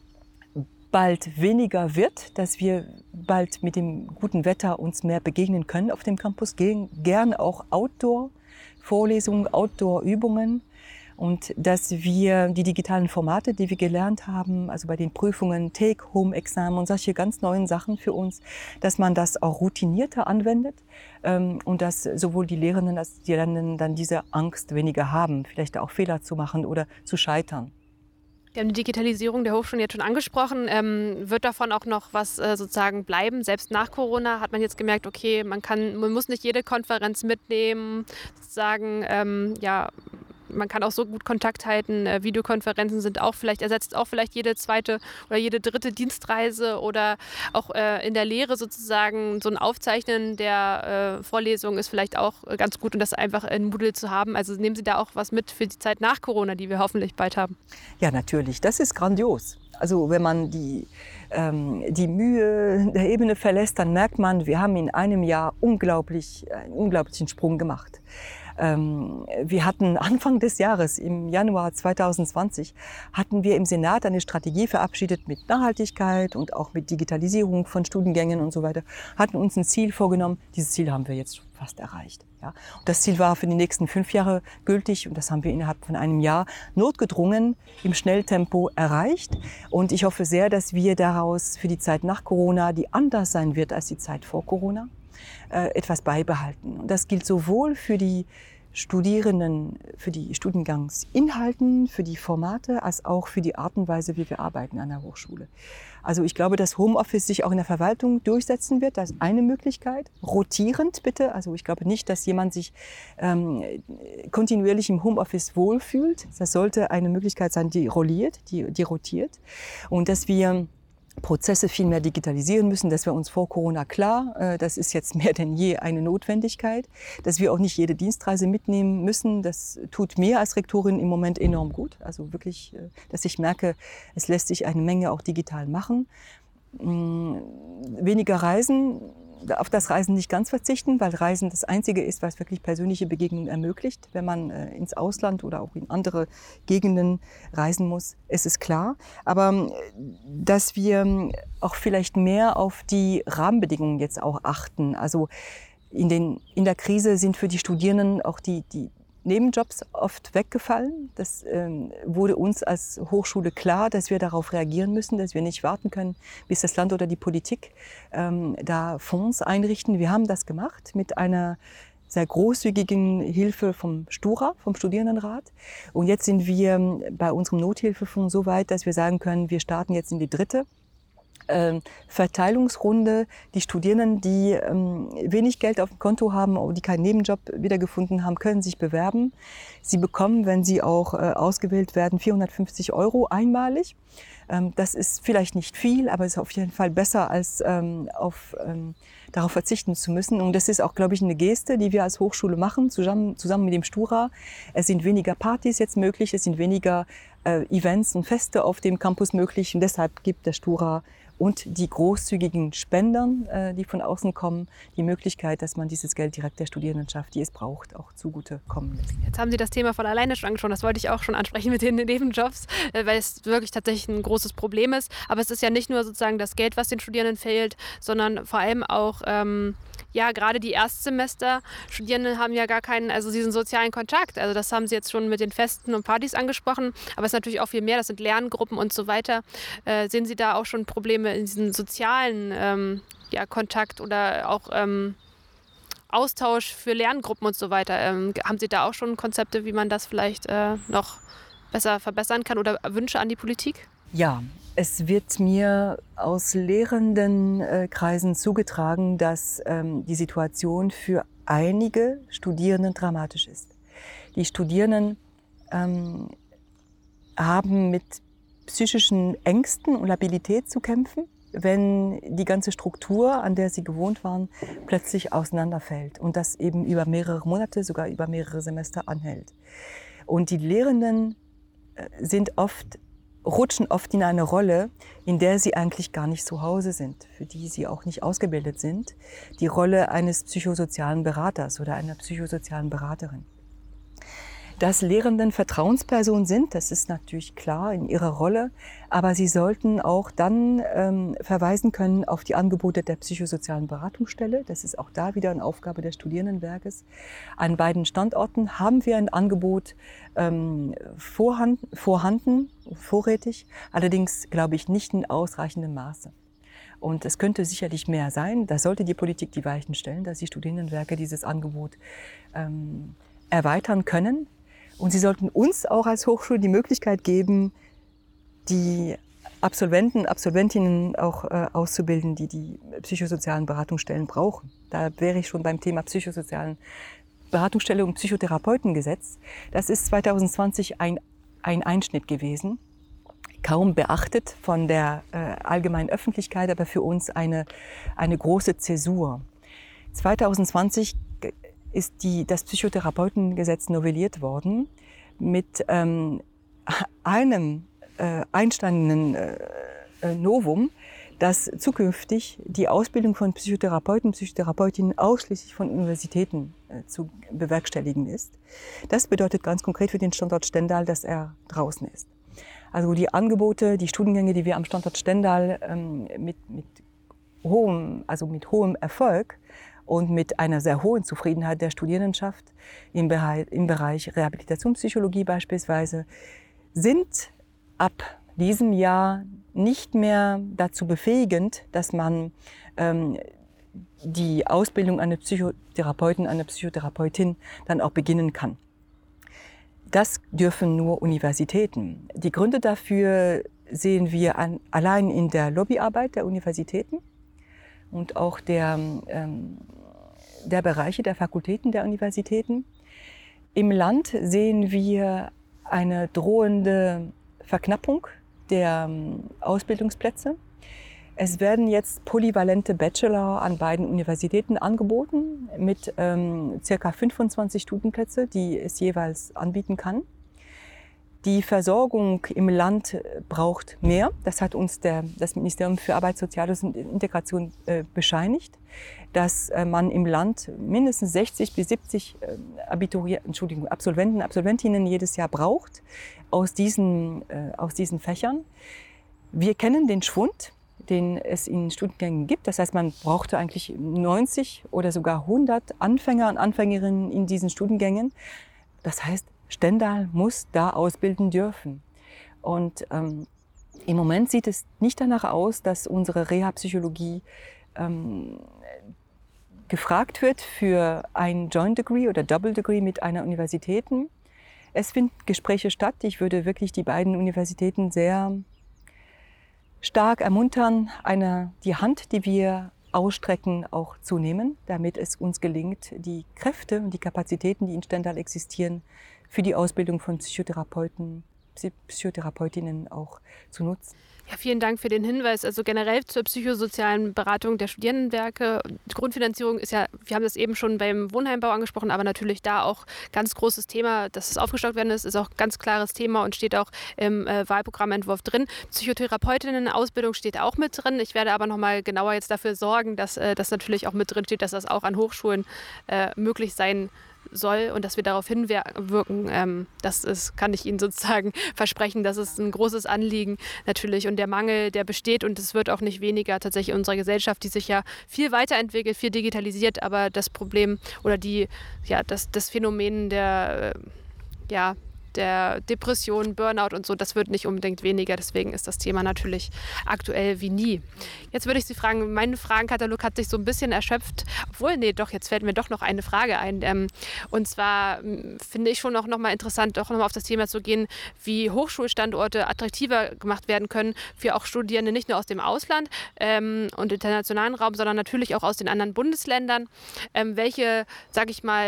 bald weniger wird, dass wir bald mit dem guten Wetter uns mehr begegnen können auf dem Campus, gehen gern auch Outdoor-Vorlesungen, Outdoor-Übungen und dass wir die digitalen Formate, die wir gelernt haben, also bei den Prüfungen, Take-Home-Examen und solche ganz neuen Sachen für uns, dass man das auch routinierter anwendet ähm, und dass sowohl die Lehrenden als die Lernenden dann diese Angst weniger haben, vielleicht auch Fehler zu machen oder zu scheitern. Wir haben die Digitalisierung der Hochschulen jetzt schon angesprochen. Ähm, wird davon auch noch was äh, sozusagen bleiben? Selbst nach Corona hat man jetzt gemerkt, okay, man kann, man muss nicht jede Konferenz mitnehmen, sozusagen, ähm, ja, man kann auch so gut Kontakt halten. Äh, Videokonferenzen sind auch vielleicht, ersetzt auch vielleicht jede zweite oder jede dritte Dienstreise oder auch äh, in der Lehre sozusagen so ein Aufzeichnen der äh, Vorlesung ist vielleicht auch ganz gut und das einfach in Moodle zu haben. Also nehmen Sie da auch was mit für die Zeit nach Corona, die wir hoffentlich bald haben. Ja, natürlich. Das ist grandios. Also wenn man die, ähm, die Mühe der Ebene verlässt, dann merkt man, wir haben in einem Jahr unglaublich, einen unglaublichen Sprung gemacht. Ähm, wir hatten Anfang des Jahres, im Januar 2020, hatten wir im Senat eine Strategie verabschiedet mit Nachhaltigkeit und auch mit Digitalisierung von Studiengängen und so weiter, hatten uns ein Ziel vorgenommen. Dieses Ziel haben wir jetzt fast erreicht. Ja. Und das Ziel war für die nächsten fünf Jahre gültig und das haben wir innerhalb von einem Jahr notgedrungen im Schnelltempo erreicht. Und ich hoffe sehr, dass wir daraus für die Zeit nach Corona, die anders sein wird als die Zeit vor Corona, äh, etwas beibehalten. Und das gilt sowohl für die Studierenden, für die Studiengangsinhalten, für die Formate, als auch für die Art und Weise, wie wir arbeiten an der Hochschule. Also ich glaube, dass Homeoffice sich auch in der Verwaltung durchsetzen wird. Das ist eine Möglichkeit. Rotierend bitte. Also ich glaube nicht, dass jemand sich ähm, kontinuierlich im Homeoffice wohlfühlt. Das sollte eine Möglichkeit sein, die rolliert, die, die rotiert. Und dass wir Prozesse viel mehr digitalisieren müssen. Das war uns vor Corona klar. Äh, das ist jetzt mehr denn je eine Notwendigkeit. Dass wir auch nicht jede Dienstreise mitnehmen müssen, das tut mir als Rektorin im Moment enorm gut. Also wirklich, äh, dass ich merke, es lässt sich eine Menge auch digital machen. Mm, weniger Reisen, auf das Reisen nicht ganz verzichten, weil Reisen das Einzige ist, was wirklich persönliche Begegnungen ermöglicht. Wenn man äh, ins Ausland oder auch in andere Gegenden reisen muss, ist es klar. Aber äh, dass wir ähm, auch vielleicht mehr auf die Rahmenbedingungen jetzt auch achten. Also in, den, in der Krise sind für die Studierenden auch die, die Nebenjobs oft weggefallen. Das ähm, wurde uns als Hochschule klar, dass wir darauf reagieren müssen, dass wir nicht warten können, bis das Land oder die Politik ähm, da Fonds einrichten. Wir haben das gemacht mit einer sehr großzügigen Hilfe vom Stura, vom Studierendenrat. Und jetzt sind wir ähm, bei unserem Nothilfefonds so weit, dass wir sagen können, wir starten jetzt in die dritte ähm, Verteilungsrunde. Die Studierenden, die ähm, wenig Geld auf dem Konto haben, oder die keinen Nebenjob wiedergefunden haben, können sich bewerben. Sie bekommen, wenn sie auch äh, ausgewählt werden, 450 Euro einmalig. Ähm, das ist vielleicht nicht viel, aber ist auf jeden Fall besser, als ähm, auf, ähm, darauf verzichten zu müssen. Und das ist auch, glaube ich, eine Geste, die wir als Hochschule machen, zusammen, zusammen mit dem Stura. Es sind weniger Partys jetzt möglich, es sind weniger äh, Events und Feste auf dem Campus möglich. Und deshalb gibt der Stura und die großzügigen Spendern, äh, die von außen kommen, die Möglichkeit, dass man dieses Geld direkt der Studierendenschaft, die es braucht, auch zugute kommen lässt. Jetzt haben Sie das Thema von alleine schon angesprochen. Das wollte ich auch schon ansprechen mit den Nebenjobs, äh, weil es wirklich tatsächlich ein großes Problem ist. Aber es ist ja nicht nur sozusagen das Geld, was den Studierenden fehlt, sondern vor allem auch ähm, ja, gerade die Erstsemester Studierenden haben ja gar keinen, also diesen sozialen Kontakt. Also das haben sie jetzt schon mit den Festen und Partys angesprochen, aber es ist natürlich auch viel mehr, das sind Lerngruppen und so weiter. Äh, sehen Sie da auch schon Probleme in diesem sozialen ähm, ja, Kontakt oder auch ähm, Austausch für Lerngruppen und so weiter? Ähm, haben Sie da auch schon Konzepte, wie man das vielleicht äh, noch besser verbessern kann oder Wünsche an die Politik? Ja, es wird mir aus lehrenden äh, Kreisen zugetragen, dass ähm, die Situation für einige Studierenden dramatisch ist. Die Studierenden ähm, haben mit psychischen Ängsten und Labilität zu kämpfen, wenn die ganze Struktur, an der sie gewohnt waren, plötzlich auseinanderfällt und das eben über mehrere Monate, sogar über mehrere Semester anhält. Und die Lehrenden äh, sind oft rutschen oft in eine Rolle, in der sie eigentlich gar nicht zu Hause sind, für die sie auch nicht ausgebildet sind. Die Rolle eines psychosozialen Beraters oder einer psychosozialen Beraterin. Dass Lehrenden Vertrauenspersonen sind, das ist natürlich klar in ihrer Rolle, aber sie sollten auch dann ähm, verweisen können auf die Angebote der psychosozialen Beratungsstelle. Das ist auch da wieder eine Aufgabe des Studierendenwerkes. An beiden Standorten haben wir ein Angebot ähm, vorhanden, vorhanden, vorrätig, allerdings glaube ich nicht in ausreichendem Maße. Und es könnte sicherlich mehr sein. Da sollte die Politik die Weichen stellen, dass die Studierendenwerke dieses Angebot ähm, erweitern können. Und sie sollten uns auch als Hochschule die Möglichkeit geben, die Absolventen, Absolventinnen auch äh, auszubilden, die die psychosozialen Beratungsstellen brauchen. Da wäre ich schon beim Thema psychosozialen Beratungsstelle und Psychotherapeutengesetz. Das ist 2020 ein, ein Einschnitt gewesen, kaum beachtet von der äh, allgemeinen Öffentlichkeit, aber für uns eine, eine große Zäsur. 2020 ist die, das Psychotherapeutengesetz novelliert worden mit ähm, einem äh, einstandenen äh, äh, Novum, dass zukünftig die Ausbildung von Psychotherapeuten, Psychotherapeutinnen ausschließlich von Universitäten äh, zu bewerkstelligen ist. Das bedeutet ganz konkret für den Standort Stendal, dass er draußen ist. Also die Angebote, die Studiengänge, die wir am Standort Stendal ähm, mit, mit hohem, also mit hohem Erfolg und mit einer sehr hohen Zufriedenheit der Studierendenschaft im Bereich, im Bereich Rehabilitationspsychologie beispielsweise sind ab diesem Jahr nicht mehr dazu befähigend, dass man ähm, die Ausbildung eines Psychotherapeuten, einer Psychotherapeutin dann auch beginnen kann. Das dürfen nur Universitäten. Die Gründe dafür sehen wir an, allein in der Lobbyarbeit der Universitäten und auch der, ähm, der Bereiche der Fakultäten der Universitäten. Im Land sehen wir eine drohende Verknappung der ähm, Ausbildungsplätze. Es werden jetzt polyvalente Bachelor an beiden Universitäten angeboten mit ähm, circa 25 Studienplätze, die es jeweils anbieten kann. Die Versorgung im Land braucht mehr. Das hat uns der, das Ministerium für Arbeit, Soziales und Integration äh, bescheinigt, dass äh, man im Land mindestens 60 bis 70 äh, Abiturier, Entschuldigung, Absolventen, Absolventinnen jedes Jahr braucht aus diesen, äh, aus diesen Fächern. Wir kennen den Schwund, den es in Studiengängen gibt. Das heißt, man brauchte eigentlich 90 oder sogar 100 Anfänger und Anfängerinnen in diesen Studiengängen. Das heißt, Stendal muss da ausbilden dürfen. Und ähm, im Moment sieht es nicht danach aus, dass unsere Reha-Psychologie ähm, gefragt wird für ein Joint Degree oder Double Degree mit einer Universität. Es finden Gespräche statt. Ich würde wirklich die beiden Universitäten sehr stark ermuntern, eine, die Hand, die wir ausstrecken, auch zu nehmen, damit es uns gelingt, die Kräfte und die Kapazitäten, die in Stendal existieren, für die Ausbildung von Psychotherapeuten, Psychotherapeutinnen auch zu nutzen. Ja, vielen Dank für den Hinweis. Also generell zur psychosozialen Beratung der Studierendenwerke. Die Grundfinanzierung ist ja, wir haben das eben schon beim Wohnheimbau angesprochen, aber natürlich da auch ganz großes Thema, dass es aufgestockt werden ist, ist auch ganz klares Thema und steht auch im äh, Wahlprogrammentwurf drin. Psychotherapeutinnen-Ausbildung steht auch mit drin. Ich werde aber nochmal genauer jetzt dafür sorgen, dass äh, das natürlich auch mit drin steht, dass das auch an Hochschulen äh, möglich sein soll und dass wir darauf hinwirken. Ähm, das ist, kann ich Ihnen sozusagen versprechen. Das ist ein großes Anliegen natürlich und der Mangel, der besteht und es wird auch nicht weniger tatsächlich in unserer Gesellschaft, die sich ja viel weiterentwickelt, viel digitalisiert, aber das Problem oder die, ja, das, das Phänomen der, äh, ja, der Depression, Burnout und so, das wird nicht unbedingt weniger. Deswegen ist das Thema natürlich aktuell wie nie. Jetzt würde ich Sie fragen, mein Fragenkatalog hat sich so ein bisschen erschöpft. Obwohl, nee, doch, jetzt fällt mir doch noch eine Frage ein. Ähm, und zwar hm, finde ich schon auch noch mal interessant, doch noch mal auf das Thema zu gehen, wie Hochschulstandorte attraktiver gemacht werden können für auch Studierende, nicht nur aus dem Ausland ähm, und internationalen Raum, sondern natürlich auch aus den anderen Bundesländern. Ähm, welche, sage ich mal,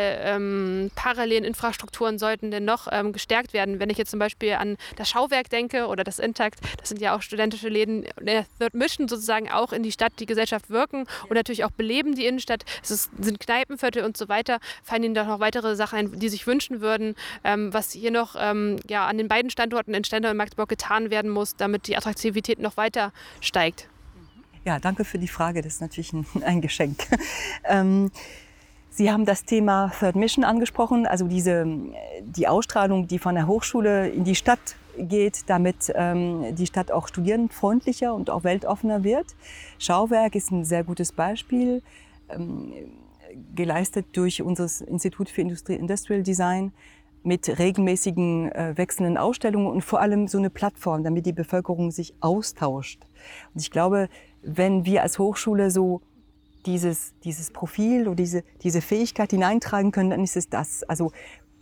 parallelen Infrastrukturen sollten denn noch gestärkt gestärkt werden. Wenn ich jetzt zum Beispiel an das Schauwerk denke oder das Intakt, das sind ja auch studentische Läden, Third Mission sozusagen auch in die Stadt, die Gesellschaft wirken und natürlich auch beleben die Innenstadt. Es ist, sind Kneipenviertel und so weiter. Fallen Ihnen da noch weitere Sachen ein, die sich wünschen würden, ähm, was hier noch ähm, ja, an den beiden Standorten in Stendal und Magdeburg getan werden muss, damit die Attraktivität noch weiter steigt? Ja, danke für die Frage. Das ist natürlich ein, ein Geschenk. Ähm, Sie haben das Thema Third Mission angesprochen, also diese, die Ausstrahlung, die von der Hochschule in die Stadt geht, damit ähm, die Stadt auch studierendenfreundlicher und auch weltoffener wird. Schauwerk ist ein sehr gutes Beispiel, ähm, geleistet durch unser Institut für Industrie, Industrial Design mit regelmäßigen äh, wechselnden Ausstellungen und vor allem so eine Plattform, damit die Bevölkerung sich austauscht. Und ich glaube, wenn wir als Hochschule so dieses, dieses Profil oder diese, diese Fähigkeit hineintragen können, dann ist es das. Also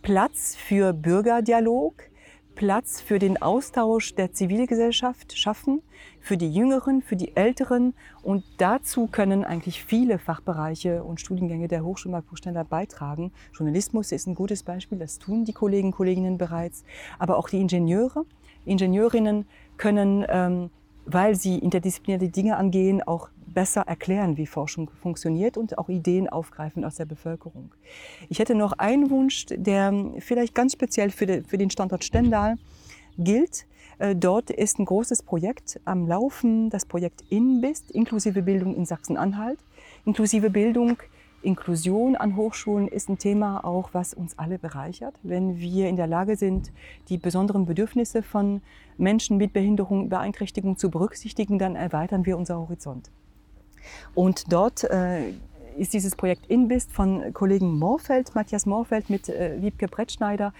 Platz für Bürgerdialog, Platz für den Austausch der Zivilgesellschaft schaffen, für die Jüngeren, für die Älteren. Und dazu können eigentlich viele Fachbereiche und Studiengänge der Hochschule Marburg-Stendal beitragen. Journalismus ist ein gutes Beispiel, das tun die Kollegen und Kolleginnen bereits. Aber auch die Ingenieure, Ingenieurinnen können, ähm, weil sie interdisziplinäre Dinge angehen, auch besser erklären, wie Forschung funktioniert und auch Ideen aufgreifen aus der Bevölkerung. Ich hätte noch einen Wunsch, der vielleicht ganz speziell für, den Standort Stendal gilt. Äh, dort ist ein großes Projekt am Laufen, das Projekt INBIST, inklusive Bildung in Sachsen-Anhalt. Inklusive Bildung, Inklusion an Hochschulen ist ein Thema auch, was uns alle bereichert. Wenn wir in der Lage sind, die besonderen Bedürfnisse von Menschen mit Behinderung, Beeinträchtigung zu berücksichtigen, dann erweitern wir unser Horizont. Und dort äh, ist dieses Projekt Inbist von Kollegen Morfeld, Matthias Morfeld mit äh, Wiebke Brettschneider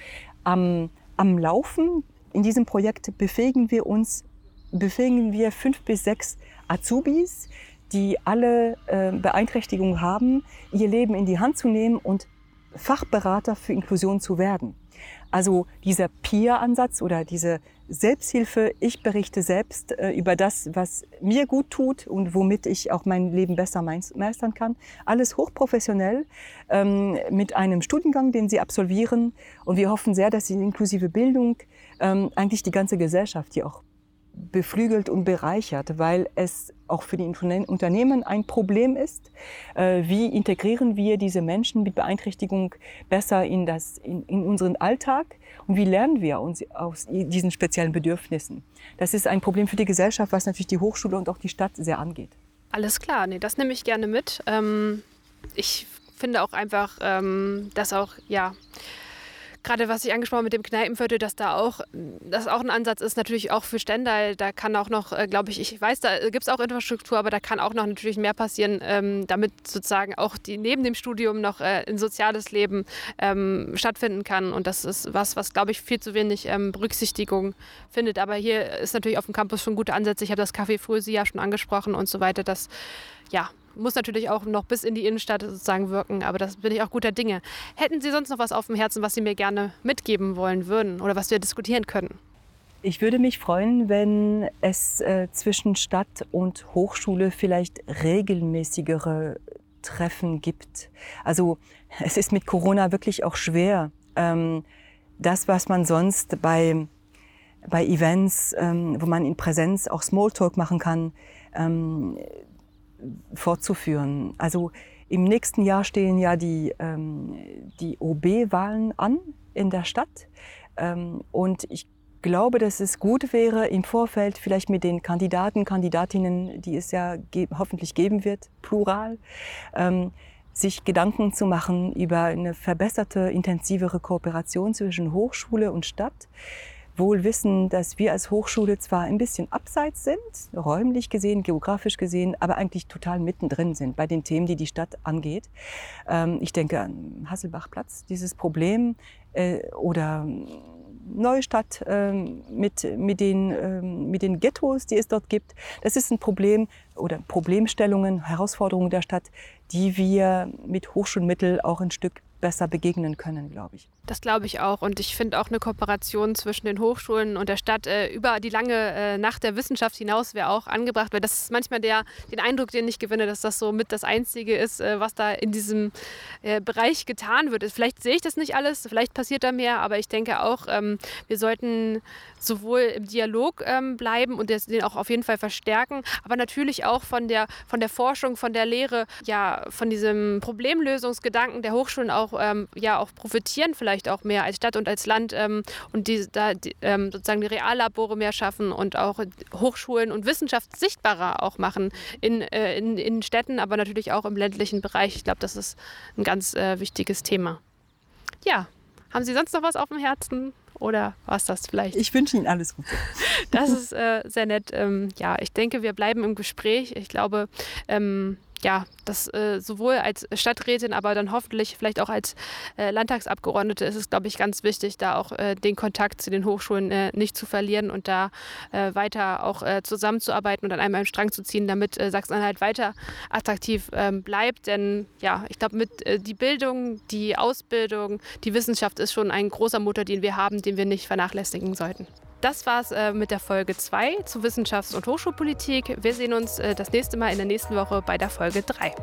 am, am Laufen. In diesem Projekt befähigen wir uns, befähigen wir fünf bis sechs Azubis, die alle äh, Beeinträchtigungen haben, ihr Leben in die Hand zu nehmen und Fachberater für Inklusion zu werden. Also dieser Peer-Ansatz oder diese Selbsthilfe, ich berichte selbst äh, über das, was mir gut tut und womit ich auch mein Leben besser meistern kann. Alles hochprofessionell ähm, mit einem Studiengang, den Sie absolvieren. Und wir hoffen sehr, dass Sie inklusive Bildung ähm, eigentlich die ganze Gesellschaft hier auch beflügelt und bereichert, weil es auch für die Unternehmen ein Problem ist. Äh, wie integrieren wir diese Menschen mit Beeinträchtigung besser in, das, in, in unseren Alltag und wie lernen wir uns aus diesen speziellen Bedürfnissen? Das ist ein Problem für die Gesellschaft, was natürlich die Hochschule und auch die Stadt sehr angeht. Alles klar, nee, das nehme ich gerne mit. Ähm, ich finde auch einfach, ähm, dass auch, ja, gerade was ich angesprochen mit dem Kneipenviertel, dass da auch, das auch ein Ansatz ist, natürlich auch für Stendal. Da kann auch noch, äh, glaube ich, ich weiß, da gibt es auch Infrastruktur, aber da kann auch noch natürlich mehr passieren, ähm, damit sozusagen auch die neben dem Studium noch äh, ein soziales Leben ähm, stattfinden kann. Und das ist was, was, glaube ich, viel zu wenig ähm, Berücksichtigung findet. Aber hier ist natürlich auf dem Campus schon gute Ansätze. Ich habe das Café Frösi ja schon angesprochen und so weiter. Das ja, muss natürlich auch noch bis in die Innenstadt sozusagen wirken, aber das bin ich auch guter Dinge. Hätten Sie sonst noch was auf dem Herzen, was Sie mir gerne mitgeben wollen würden oder was wir diskutieren können? Ich würde mich freuen, wenn es äh, zwischen Stadt und Hochschule vielleicht regelmäßigere Treffen gibt. Also es ist mit Corona wirklich auch schwer, ähm, das, was man sonst bei, bei Events, ähm, wo man in Präsenz auch Smalltalk machen kann, ähm, fortzuführen. Also im nächsten Jahr stehen ja die, ähm, die OB-Wahlen an in der Stadt. Ähm, und ich glaube, dass es gut wäre, im Vorfeld vielleicht mit den Kandidaten, Kandidatinnen, die es ja ge hoffentlich geben wird, plural, ähm, sich Gedanken zu machen über eine verbesserte, intensivere Kooperation zwischen Hochschule und Stadt wohl wissen, dass wir als Hochschule zwar ein bisschen abseits sind, räumlich gesehen, geografisch gesehen, aber eigentlich total mittendrin sind bei den Themen, die die Stadt angeht. Ähm, ich denke an Hasselbachplatz, dieses Problem äh, oder Neustadt ähm, mit, mit, den, ähm, mit den Ghettos, die es dort gibt. Das ist ein Problem oder Problemstellungen, Herausforderungen der Stadt, die wir mit Hochschulmitteln auch ein Stück besser begegnen können, glaube ich. Das glaube ich auch. Und ich finde auch eine Kooperation zwischen den Hochschulen und der Stadt äh, über die lange äh, Nacht der Wissenschaft hinaus wäre auch angebracht, weil das ist manchmal der, den Eindruck, den ich gewinne, dass das so mit das Einzige ist, äh, was da in diesem äh, Bereich getan wird. Vielleicht sehe ich das nicht alles, vielleicht passiert da mehr, aber ich denke auch, ähm, wir sollten sowohl im Dialog ähm, bleiben und den auch auf jeden Fall verstärken, aber natürlich auch von der, von der Forschung, von der Lehre ja von diesem Problemlösungsgedanken der Hochschulen auch, ähm, ja, auch profitieren, vielleicht auch mehr als Stadt und als Land ähm, und die, da die, ähm, sozusagen die Reallabore mehr schaffen und auch Hochschulen und Wissenschaft sichtbarer auch machen in, äh, in, in Städten, aber natürlich auch im ländlichen Bereich. Ich glaube, das ist ein ganz äh, wichtiges Thema. Ja, haben Sie sonst noch was auf dem Herzen? Oder war es das vielleicht? Ich wünsche Ihnen alles Gute. Das ist äh, sehr nett. Ähm, ja, ich denke, wir bleiben im Gespräch. Ich glaube, ähm, ja, das äh, sowohl als Stadträtin, aber dann hoffentlich vielleicht auch als äh, Landtagsabgeordnete ist es, glaube ich, ganz wichtig, da auch äh, den Kontakt zu den Hochschulen äh, nicht zu verlieren und da äh, weiter auch äh, zusammenzuarbeiten und an einem Strang zu ziehen, damit Sachsen-Anhalt weiter attraktiv ähm, bleibt. Denn ja, ich glaube, mit die Bildung, die Ausbildung, die Wissenschaft ist schon ein großer Motor, den wir haben, den wir nicht vernachlässigen sollten. Das war's äh, mit der Folge 2 zu Wissenschafts- und Hochschulpolitik. Wir sehen uns äh, das nächste Mal in der nächsten Woche bei der Folge 3.